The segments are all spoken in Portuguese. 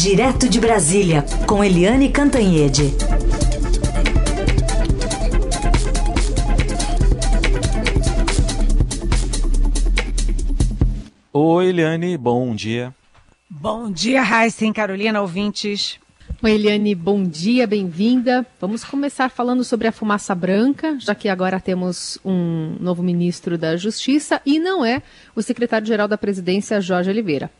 Direto de Brasília, com Eliane Cantanhede. Oi, Eliane, bom dia. Bom dia, Raíssa Carolina, ouvintes. Oi, Eliane, bom dia, bem-vinda. Vamos começar falando sobre a fumaça branca, já que agora temos um novo ministro da Justiça e não é o secretário-geral da Presidência, Jorge Oliveira.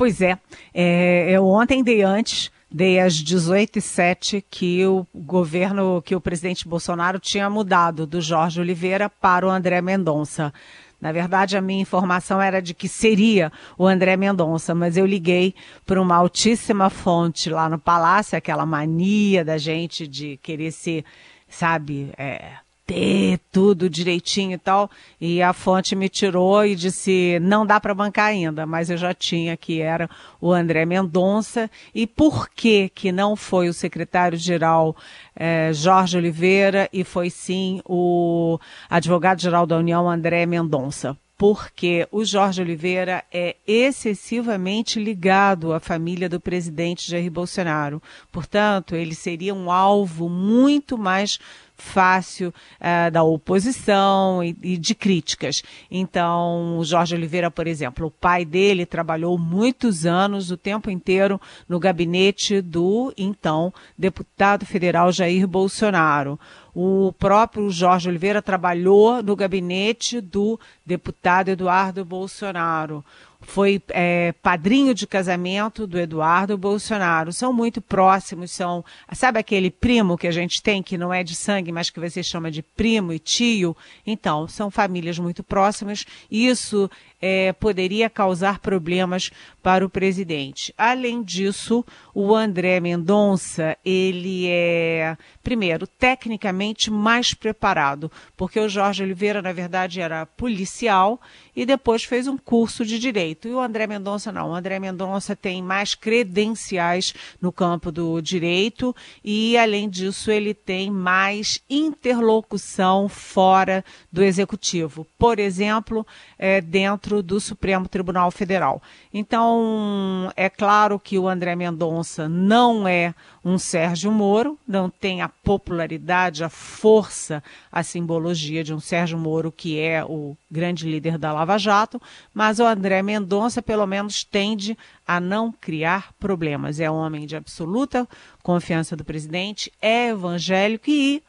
Pois é, é eu ontem dei antes, dei às 18h07 que o governo, que o presidente Bolsonaro tinha mudado do Jorge Oliveira para o André Mendonça. Na verdade, a minha informação era de que seria o André Mendonça, mas eu liguei para uma altíssima fonte lá no Palácio, aquela mania da gente de querer ser, sabe, é, ter tudo direitinho e tal. E a fonte me tirou e disse: não dá para bancar ainda, mas eu já tinha que era o André Mendonça. E por que que não foi o secretário-geral eh, Jorge Oliveira e foi sim o advogado-geral da União André Mendonça? porque o Jorge Oliveira é excessivamente ligado à família do presidente Jair Bolsonaro. Portanto, ele seria um alvo muito mais fácil uh, da oposição e, e, de críticas. Então, o Jorge Oliveira, por exemplo, o pai dele trabalhou muitos anos, o tempo inteiro, no gabinete do então deputado federal Jair Bolsonaro. O próprio Jorge Oliveira trabalhou no gabinete do deputado Eduardo Bolsonaro foi é, padrinho de casamento do Eduardo Bolsonaro. São muito próximos, são. Sabe aquele primo que a gente tem, que não é de sangue, mas que você chama de primo e tio? Então, são famílias muito próximas. Isso é, poderia causar problemas para o presidente. Além disso, o André Mendonça, ele é, primeiro, tecnicamente mais preparado, porque o Jorge Oliveira, na verdade, era policial e depois fez um curso de direito. E o André Mendonça não. O André Mendonça tem mais credenciais no campo do direito e, além disso, ele tem mais interlocução fora do executivo. Por exemplo, é, dentro do Supremo Tribunal Federal. Então, é claro que o André Mendonça não é um Sérgio Moro, não tem a popularidade, a força, a simbologia de um Sérgio Moro, que é o grande líder da Lava Jato, mas o André Mendonça, pelo menos, tende a não criar problemas. É um homem de absoluta confiança do presidente, é evangélico e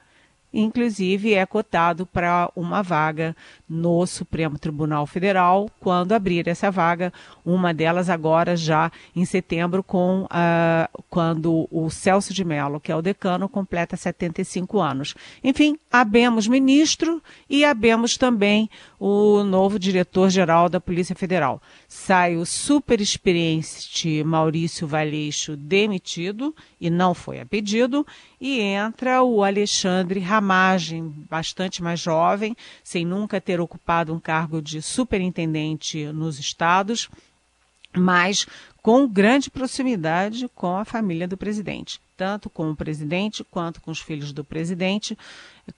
inclusive é cotado para uma vaga no Supremo Tribunal Federal quando abrir essa vaga, uma delas agora já em setembro com uh, quando o Celso de Mello, que é o decano, completa 75 anos. Enfim, abemos ministro e abemos também o novo diretor-geral da Polícia Federal. Sai o super experiente Maurício Valeixo demitido e não foi a pedido e entra o Alexandre Ramagem, bastante mais jovem, sem nunca ter ocupado um cargo de superintendente nos estados, mas com grande proximidade com a família do presidente, tanto com o presidente quanto com os filhos do presidente,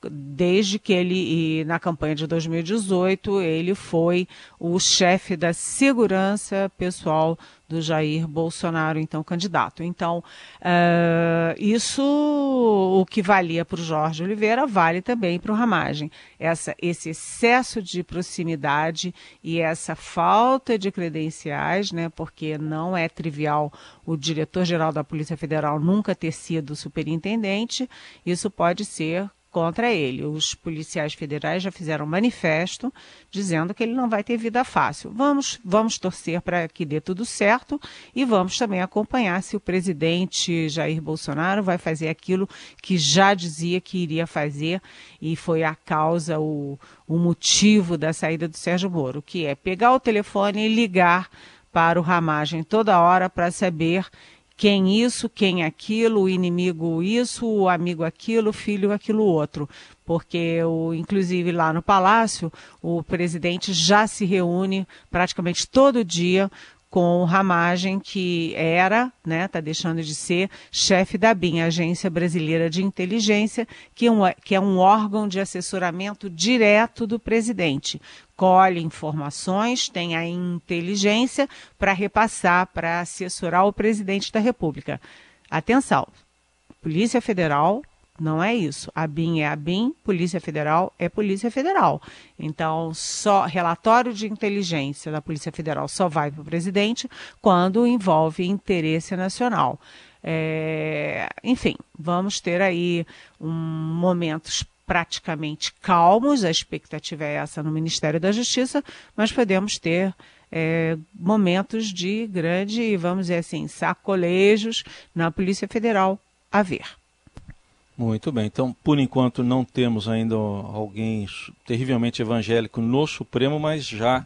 desde que ele, na campanha de 2018, ele foi o chefe da segurança pessoal do Jair Bolsonaro, então candidato. Então, uh, isso o que valia para o Jorge Oliveira vale também para o Ramagem. Essa, esse excesso de proximidade e essa falta de credenciais, né, porque não é trivial o diretor-geral da Polícia Federal nunca ter sido superintendente, isso pode ser contra ele. Os policiais federais já fizeram um manifesto dizendo que ele não vai ter vida fácil. Vamos, vamos torcer para que dê tudo certo e vamos também acompanhar se o presidente Jair Bolsonaro vai fazer aquilo que já dizia que iria fazer e foi a causa, o, o motivo da saída do Sérgio Moro, que é pegar o telefone e ligar para o Ramagem toda hora para saber quem isso, quem aquilo, o inimigo isso, o amigo aquilo, o filho aquilo outro. Porque, o, inclusive, lá no Palácio, o presidente já se reúne praticamente todo dia com o Ramagem, que era, né, está deixando de ser, chefe da BIM, Agência Brasileira de Inteligência, que é, um, que é um órgão de assessoramento direto do presidente. Colhe informações, tem a inteligência para repassar, para assessorar o presidente da República. Atenção, Polícia Federal não é isso. A BIM é a BIM, Polícia Federal é Polícia Federal. Então, só relatório de inteligência da Polícia Federal só vai para o presidente quando envolve interesse nacional. É, enfim, vamos ter aí um, momentos praticamente calmos, a expectativa é essa no Ministério da Justiça, mas podemos ter é, momentos de grande, vamos dizer assim, sacolejos na Polícia Federal a ver. Muito bem. Então, por enquanto, não temos ainda alguém terrivelmente evangélico no Supremo, mas já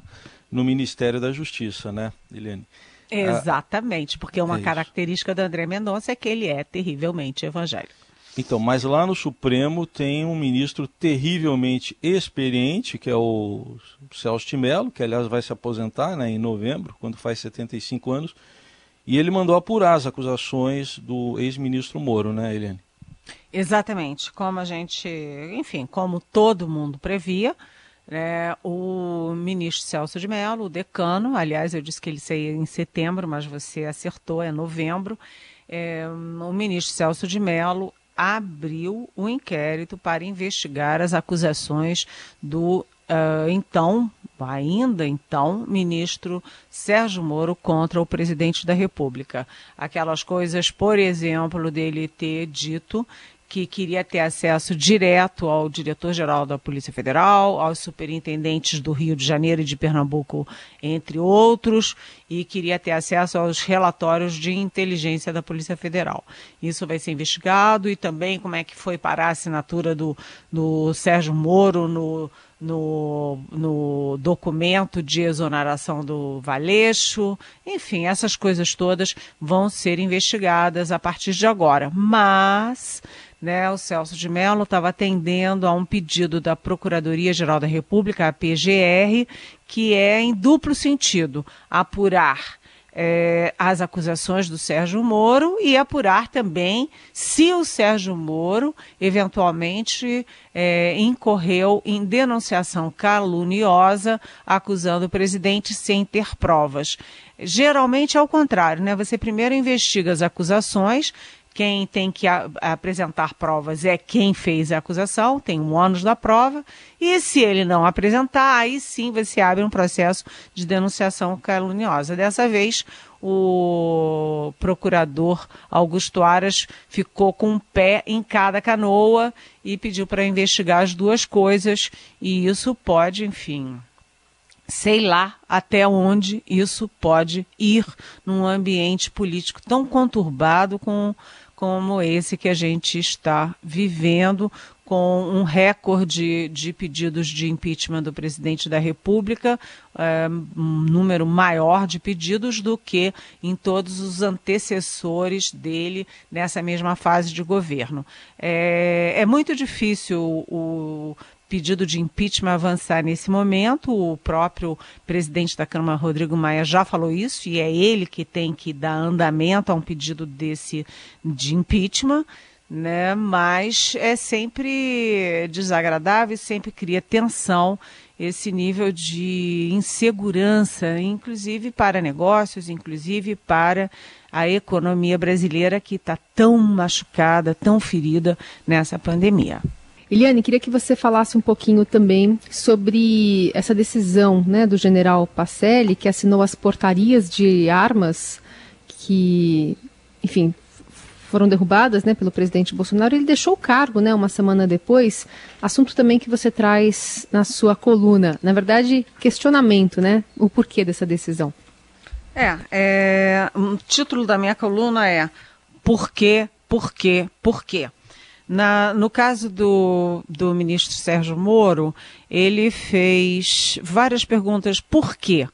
no Ministério da Justiça, né, Eliane? Exatamente, porque uma é característica do André Mendonça é que ele é terrivelmente evangélico. Então, mas lá no Supremo tem um ministro terrivelmente experiente, que é o Celso de Mello, que aliás vai se aposentar né, em novembro, quando faz 75 anos, e ele mandou apurar as acusações do ex-ministro Moro, né, Eliane? Exatamente, como a gente, enfim, como todo mundo previa, é, o ministro Celso de Mello, o decano, aliás, eu disse que ele saía em setembro, mas você acertou, é novembro. É, o ministro Celso de Mello abriu o um inquérito para investigar as acusações do uh, então, ainda então, ministro Sérgio Moro contra o presidente da República. Aquelas coisas, por exemplo, dele ter dito que queria ter acesso direto ao diretor-geral da Polícia Federal, aos superintendentes do Rio de Janeiro e de Pernambuco, entre outros, e queria ter acesso aos relatórios de inteligência da Polícia Federal. Isso vai ser investigado e também como é que foi parar a assinatura do, do Sérgio Moro no, no, no documento de exoneração do Valeixo. Enfim, essas coisas todas vão ser investigadas a partir de agora. Mas né, o Celso de Mello estava atendendo a um pedido da Procuradoria-Geral da República, a PGR, que é em duplo sentido: apurar é, as acusações do Sérgio Moro e apurar também se o Sérgio Moro eventualmente é, incorreu em denunciação caluniosa acusando o presidente sem ter provas. Geralmente é o contrário, né? Você primeiro investiga as acusações, quem tem que a, apresentar provas é quem fez a acusação, tem um ônus da prova, e se ele não apresentar, aí sim você abre um processo de denunciação caluniosa. Dessa vez, o procurador Augusto Aras ficou com um pé em cada canoa e pediu para investigar as duas coisas, e isso pode, enfim, sei lá até onde isso pode ir num ambiente político tão conturbado com como esse que a gente está vivendo, com um recorde de pedidos de impeachment do presidente da República, é, um número maior de pedidos do que em todos os antecessores dele nessa mesma fase de governo. É, é muito difícil o pedido de impeachment avançar nesse momento. O próprio presidente da Câmara, Rodrigo Maia, já falou isso e é ele que tem que dar andamento a um pedido desse de impeachment. Né? Mas é sempre desagradável, sempre cria tensão esse nível de insegurança, inclusive para negócios, inclusive para a economia brasileira que está tão machucada, tão ferida nessa pandemia. Eliane, queria que você falasse um pouquinho também sobre essa decisão né, do general Pacelli, que assinou as portarias de armas que, enfim, foram derrubadas né, pelo presidente Bolsonaro. Ele deixou o cargo né, uma semana depois, assunto também que você traz na sua coluna. Na verdade, questionamento, né? O porquê dessa decisão. É, é o título da minha coluna é Por quê, por quê, por quê? Na, no caso do, do ministro Sérgio Moro, ele fez várias perguntas. Por quê?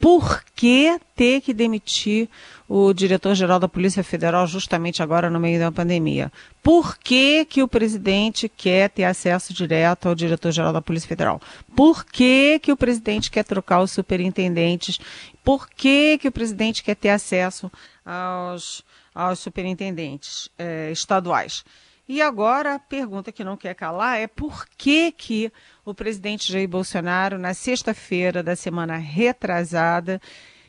por que ter que demitir o diretor-geral da Polícia Federal justamente agora no meio da pandemia? Por que, que o presidente quer ter acesso direto ao diretor-geral da Polícia Federal? Por que, que o presidente quer trocar os superintendentes? Por que, que o presidente quer ter acesso aos, aos superintendentes eh, estaduais? E agora a pergunta que não quer calar é por que, que o presidente Jair Bolsonaro, na sexta-feira da semana retrasada,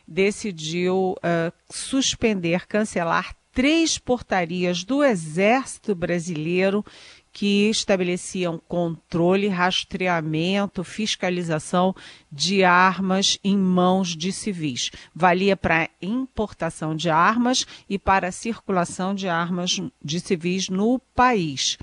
decidiu uh, suspender, cancelar três portarias do Exército Brasileiro que estabeleciam controle, rastreamento, fiscalização de armas em mãos de civis. Valia para importação de armas e para circulação de armas de civis no país.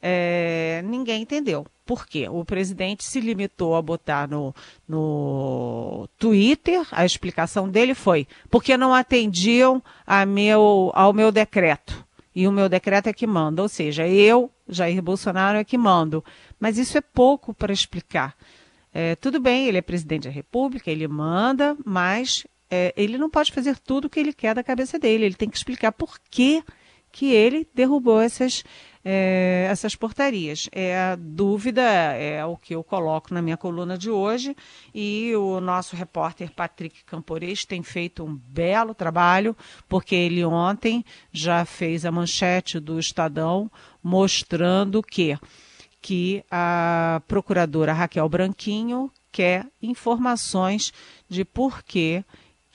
É, ninguém entendeu. Por quê? O presidente se limitou a botar no, no Twitter, a explicação dele foi porque não atendiam a meu, ao meu decreto. E o meu decreto é que manda, ou seja, eu, Jair Bolsonaro, é que mando. Mas isso é pouco para explicar. É, tudo bem, ele é presidente da República, ele manda, mas é, ele não pode fazer tudo o que ele quer da cabeça dele. Ele tem que explicar por que, que ele derrubou essas é, essas portarias. É a dúvida, é o que eu coloco na minha coluna de hoje, e o nosso repórter Patrick Campores tem feito um belo trabalho, porque ele ontem já fez a manchete do Estadão mostrando que que a procuradora Raquel Branquinho quer informações de por que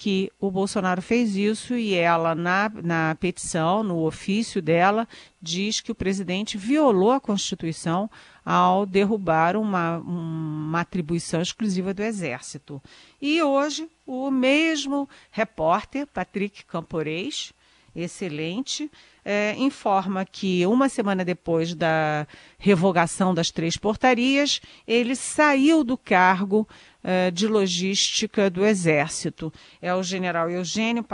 que o Bolsonaro fez isso e ela, na, na petição, no ofício dela, diz que o presidente violou a Constituição ao derrubar uma, uma atribuição exclusiva do Exército. E hoje, o mesmo repórter, Patrick Campores, excelente, é, informa que uma semana depois da revogação das três portarias, ele saiu do cargo uh, de logística do Exército. É o general Eugênio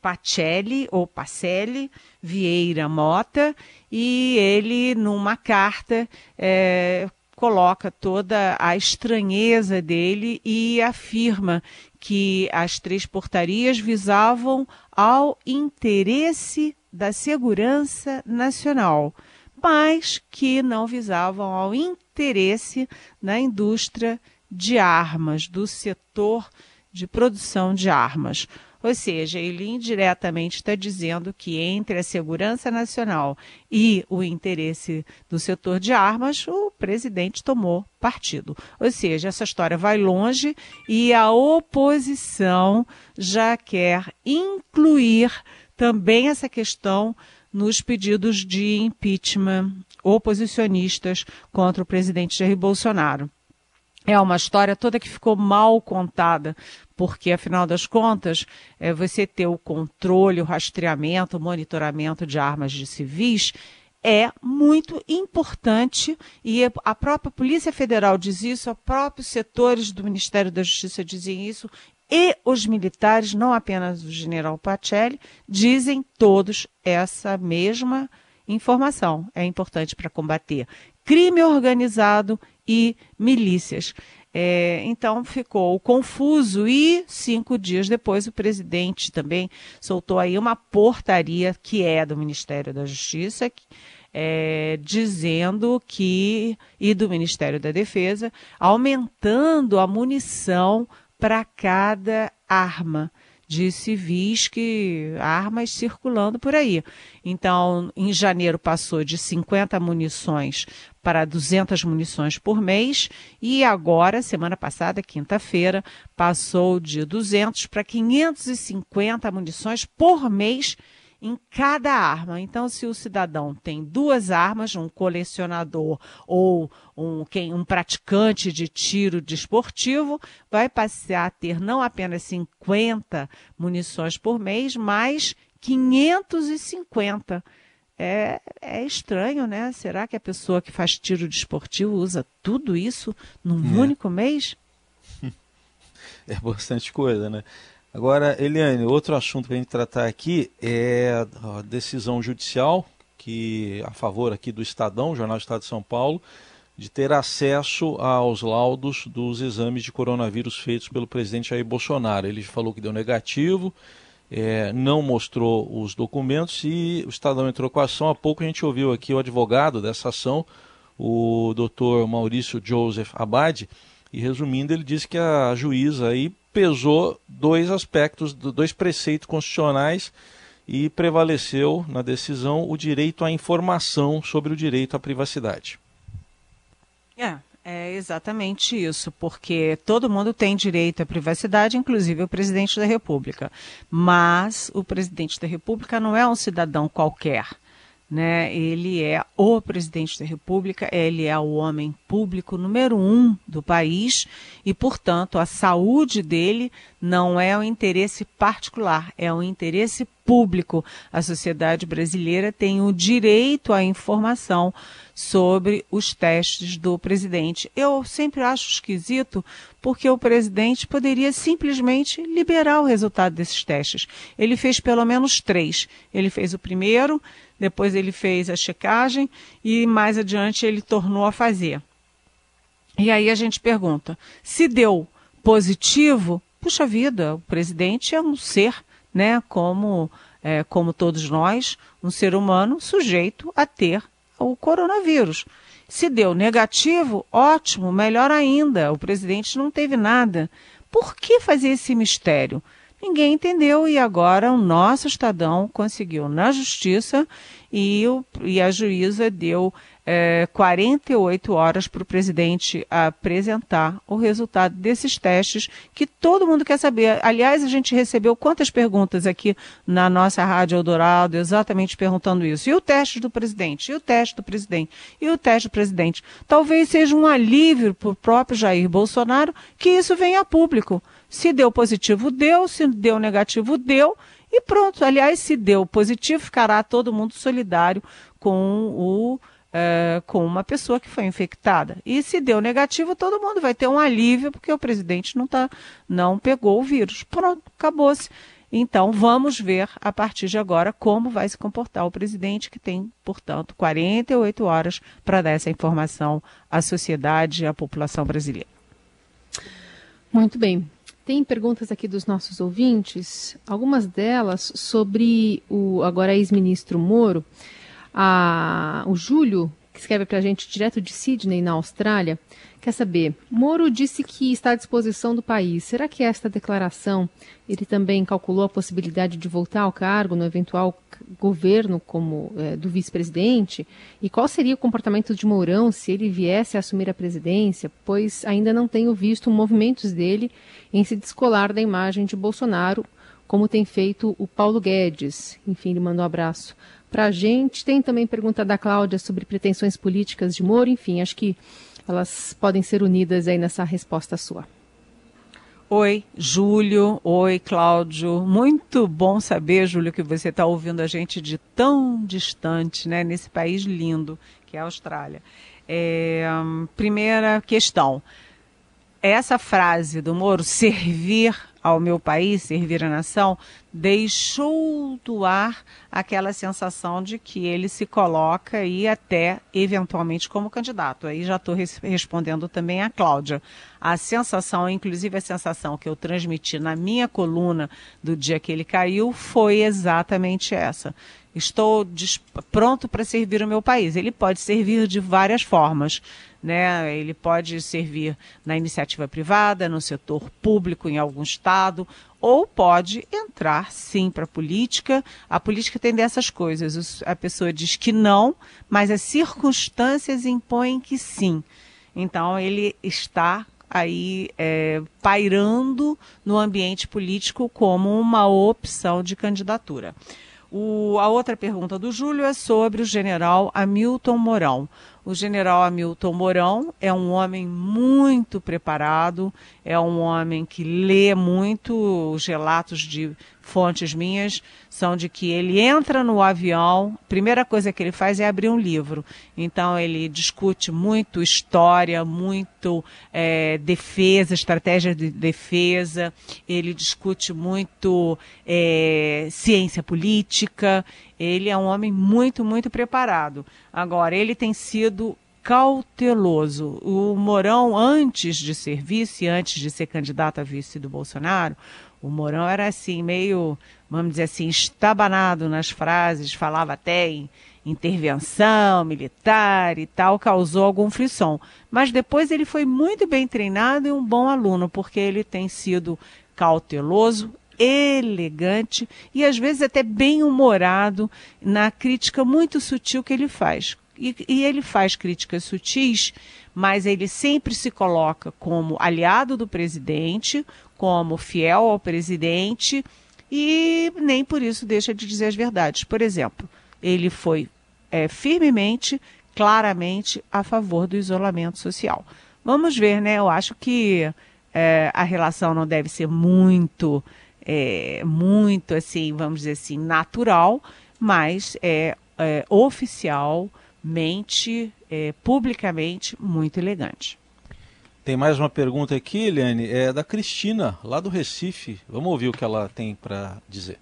Pacelli, ou Pacelli Vieira Mota, e ele, numa carta, é, coloca toda a estranheza dele e afirma que as três portarias visavam ao interesse da segurança nacional, mas que não visavam ao interesse da indústria de armas, do setor de produção de armas. Ou seja, ele indiretamente está dizendo que entre a segurança nacional e o interesse do setor de armas, o presidente tomou partido. Ou seja, essa história vai longe e a oposição já quer incluir também essa questão nos pedidos de impeachment oposicionistas contra o presidente Jair Bolsonaro. É uma história toda que ficou mal contada, porque, afinal das contas, é, você ter o controle, o rastreamento, o monitoramento de armas de civis é muito importante e a própria Polícia Federal diz isso, os próprios setores do Ministério da Justiça dizem isso e os militares, não apenas o general Pacelli, dizem todos essa mesma informação. É importante para combater crime organizado e milícias. É, então ficou confuso e cinco dias depois o presidente também soltou aí uma portaria que é do Ministério da Justiça, é, dizendo que e do Ministério da Defesa aumentando a munição para cada arma de civis que armas circulando por aí. Então, em janeiro passou de 50 munições para 200 munições por mês e agora, semana passada, quinta-feira, passou de 200 para 550 munições por mês em cada arma. Então, se o cidadão tem duas armas, um colecionador ou um, quem, um praticante de tiro desportivo, vai passar a ter não apenas 50 munições por mês, mas 550. É, é estranho, né? Será que a pessoa que faz tiro desportivo usa tudo isso num é. único mês? É bastante coisa, né? Agora, Eliane, outro assunto para a gente tratar aqui é a decisão judicial que a favor aqui do Estadão, Jornal do Estado de São Paulo, de ter acesso aos laudos dos exames de coronavírus feitos pelo presidente Jair Bolsonaro. Ele falou que deu negativo, é, não mostrou os documentos e o Estadão entrou com a ação. Há pouco a gente ouviu aqui o advogado dessa ação, o doutor Maurício Joseph Abad, e resumindo, ele disse que a juíza aí pesou dois aspectos, dois preceitos constitucionais e prevaleceu na decisão o direito à informação sobre o direito à privacidade. É, é exatamente isso, porque todo mundo tem direito à privacidade, inclusive o presidente da República. Mas o presidente da República não é um cidadão qualquer. Né? Ele é o presidente da República, ele é o homem público número um do país e, portanto, a saúde dele não é um interesse particular, é um interesse público. A sociedade brasileira tem o direito à informação sobre os testes do presidente. Eu sempre acho esquisito porque o presidente poderia simplesmente liberar o resultado desses testes. Ele fez pelo menos três. Ele fez o primeiro, depois ele fez a checagem e mais adiante ele tornou a fazer. E aí a gente pergunta: se deu positivo, puxa vida, o presidente é um ser, né, como, é, como todos nós, um ser humano sujeito a ter o coronavírus. Se deu negativo, ótimo, melhor ainda, o presidente não teve nada. Por que fazer esse mistério? Ninguém entendeu e agora o nosso Estadão conseguiu na justiça e, o, e a juíza deu é, 48 horas para o presidente apresentar o resultado desses testes que todo mundo quer saber. Aliás, a gente recebeu quantas perguntas aqui na nossa Rádio Eldorado, exatamente perguntando isso. E o teste do presidente? E o teste do presidente? E o teste do presidente? Talvez seja um alívio para o próprio Jair Bolsonaro que isso venha a público. Se deu positivo, deu. Se deu negativo, deu. E pronto. Aliás, se deu positivo, ficará todo mundo solidário com o. Uh, com uma pessoa que foi infectada. E se deu negativo, todo mundo vai ter um alívio, porque o presidente não, tá, não pegou o vírus. Pronto, acabou-se. Então, vamos ver a partir de agora como vai se comportar o presidente, que tem, portanto, 48 horas para dar essa informação à sociedade e à população brasileira. Muito bem. Tem perguntas aqui dos nossos ouvintes, algumas delas sobre o agora ex-ministro Moro. A, o Júlio, que escreve para a gente direto de Sydney, na Austrália, quer saber: Moro disse que está à disposição do país. Será que esta declaração ele também calculou a possibilidade de voltar ao cargo no eventual governo como é, do vice-presidente? E qual seria o comportamento de Mourão se ele viesse a assumir a presidência? Pois ainda não tenho visto movimentos dele em se descolar da imagem de Bolsonaro, como tem feito o Paulo Guedes. Enfim, ele mandou um abraço para a gente. Tem também pergunta da Cláudia sobre pretensões políticas de Moro. Enfim, acho que elas podem ser unidas aí nessa resposta sua. Oi, Júlio. Oi, Cláudio. Muito bom saber, Júlio, que você está ouvindo a gente de tão distante, né? Nesse país lindo que é a Austrália. É, primeira questão. Essa frase do Moro, servir ao meu país, servir a nação, deixou do ar aquela sensação de que ele se coloca e até eventualmente como candidato. Aí já estou res respondendo também a Cláudia. A sensação, inclusive a sensação que eu transmiti na minha coluna do dia que ele caiu, foi exatamente essa. Estou pronto para servir o meu país. Ele pode servir de várias formas né? Ele pode servir na iniciativa privada, no setor público em algum estado, ou pode entrar sim para a política. A política tem dessas coisas. A pessoa diz que não, mas as circunstâncias impõem que sim. Então ele está aí é, pairando no ambiente político como uma opção de candidatura. O, a outra pergunta do Júlio é sobre o general Hamilton Mourão. O general Hamilton Mourão é um homem muito preparado, é um homem que lê muito. Os relatos de fontes minhas são de que ele entra no avião, primeira coisa que ele faz é abrir um livro. Então ele discute muito história, muito é, defesa, estratégia de defesa, ele discute muito é, ciência política. Ele é um homem muito, muito preparado. Agora, ele tem sido cauteloso. O Mourão, antes de ser vice, antes de ser candidato a vice do Bolsonaro, o Mourão era assim, meio, vamos dizer assim, estabanado nas frases, falava até em intervenção militar e tal, causou algum frisson. Mas depois ele foi muito bem treinado e um bom aluno, porque ele tem sido cauteloso, elegante e às vezes até bem humorado na crítica muito sutil que ele faz. E, e, ele faz críticas sutis, mas ele sempre se coloca como aliado do presidente, como fiel ao presidente e nem por isso deixa de dizer as verdades. Por exemplo, ele foi é, firmemente, claramente a favor do isolamento social. Vamos ver, né? Eu acho que é, a relação não deve ser muito, é, muito assim, vamos dizer assim, natural, mas é, é oficialmente, é, publicamente, muito elegante. Tem mais uma pergunta aqui, Eliane, é da Cristina, lá do Recife. Vamos ouvir o que ela tem para dizer.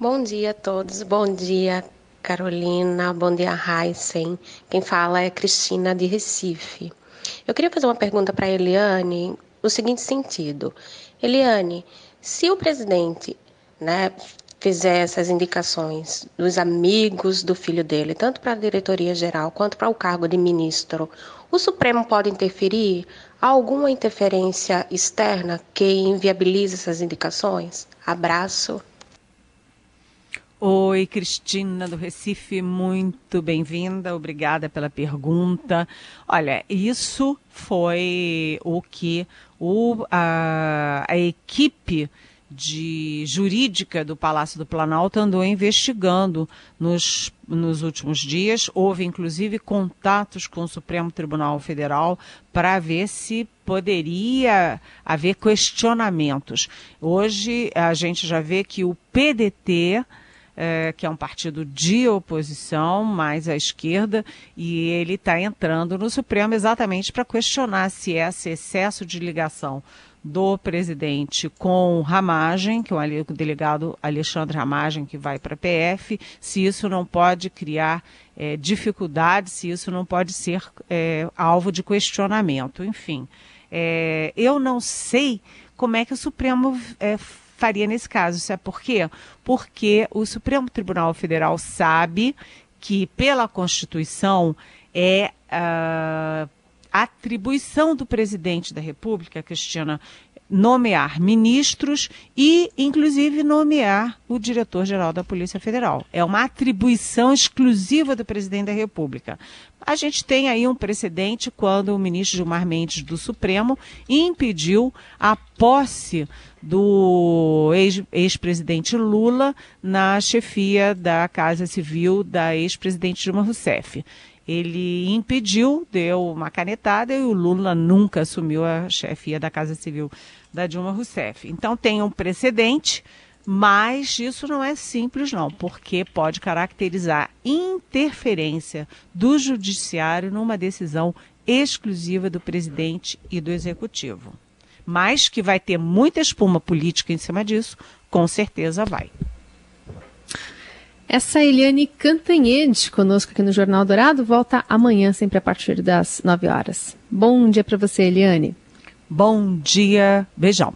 Bom dia a todos, bom dia Carolina, bom dia, Heisen. Quem fala é Cristina de Recife. Eu queria fazer uma pergunta para a Eliane, no seguinte sentido. Eliane, se o presidente né, fizer essas indicações dos amigos do filho dele, tanto para a diretoria geral quanto para o cargo de ministro, o Supremo pode interferir? Há alguma interferência externa que inviabilize essas indicações? Abraço. Oi, Cristina do Recife, muito bem-vinda, obrigada pela pergunta. Olha, isso foi o que o, a, a equipe de jurídica do Palácio do Planalto andou investigando nos, nos últimos dias. Houve, inclusive, contatos com o Supremo Tribunal Federal para ver se poderia haver questionamentos. Hoje, a gente já vê que o PDT é, que é um partido de oposição, mais à esquerda, e ele está entrando no Supremo exatamente para questionar se esse excesso de ligação do presidente com Ramagem, que é o delegado Alexandre Ramagem, que vai para a PF, se isso não pode criar é, dificuldades, se isso não pode ser é, alvo de questionamento. Enfim, é, eu não sei como é que o Supremo é, faria nesse caso. Sabe por quê? Porque o Supremo Tribunal Federal sabe que, pela Constituição, é uh, atribuição do presidente da República, Cristina, nomear ministros e, inclusive, nomear o diretor-geral da Polícia Federal. É uma atribuição exclusiva do presidente da República. A gente tem aí um precedente quando o ministro Gilmar Mendes do Supremo impediu a posse do ex-presidente ex Lula na chefia da Casa Civil da ex-presidente Dilma Rousseff. Ele impediu, deu uma canetada e o Lula nunca assumiu a chefia da Casa Civil da Dilma Rousseff. Então tem um precedente, mas isso não é simples não, porque pode caracterizar interferência do judiciário numa decisão exclusiva do presidente e do executivo. Mas que vai ter muita espuma política em cima disso, com certeza vai. Essa Eliane Cantanhede conosco aqui no Jornal Dourado volta amanhã, sempre a partir das 9 horas. Bom dia para você, Eliane. Bom dia, beijão.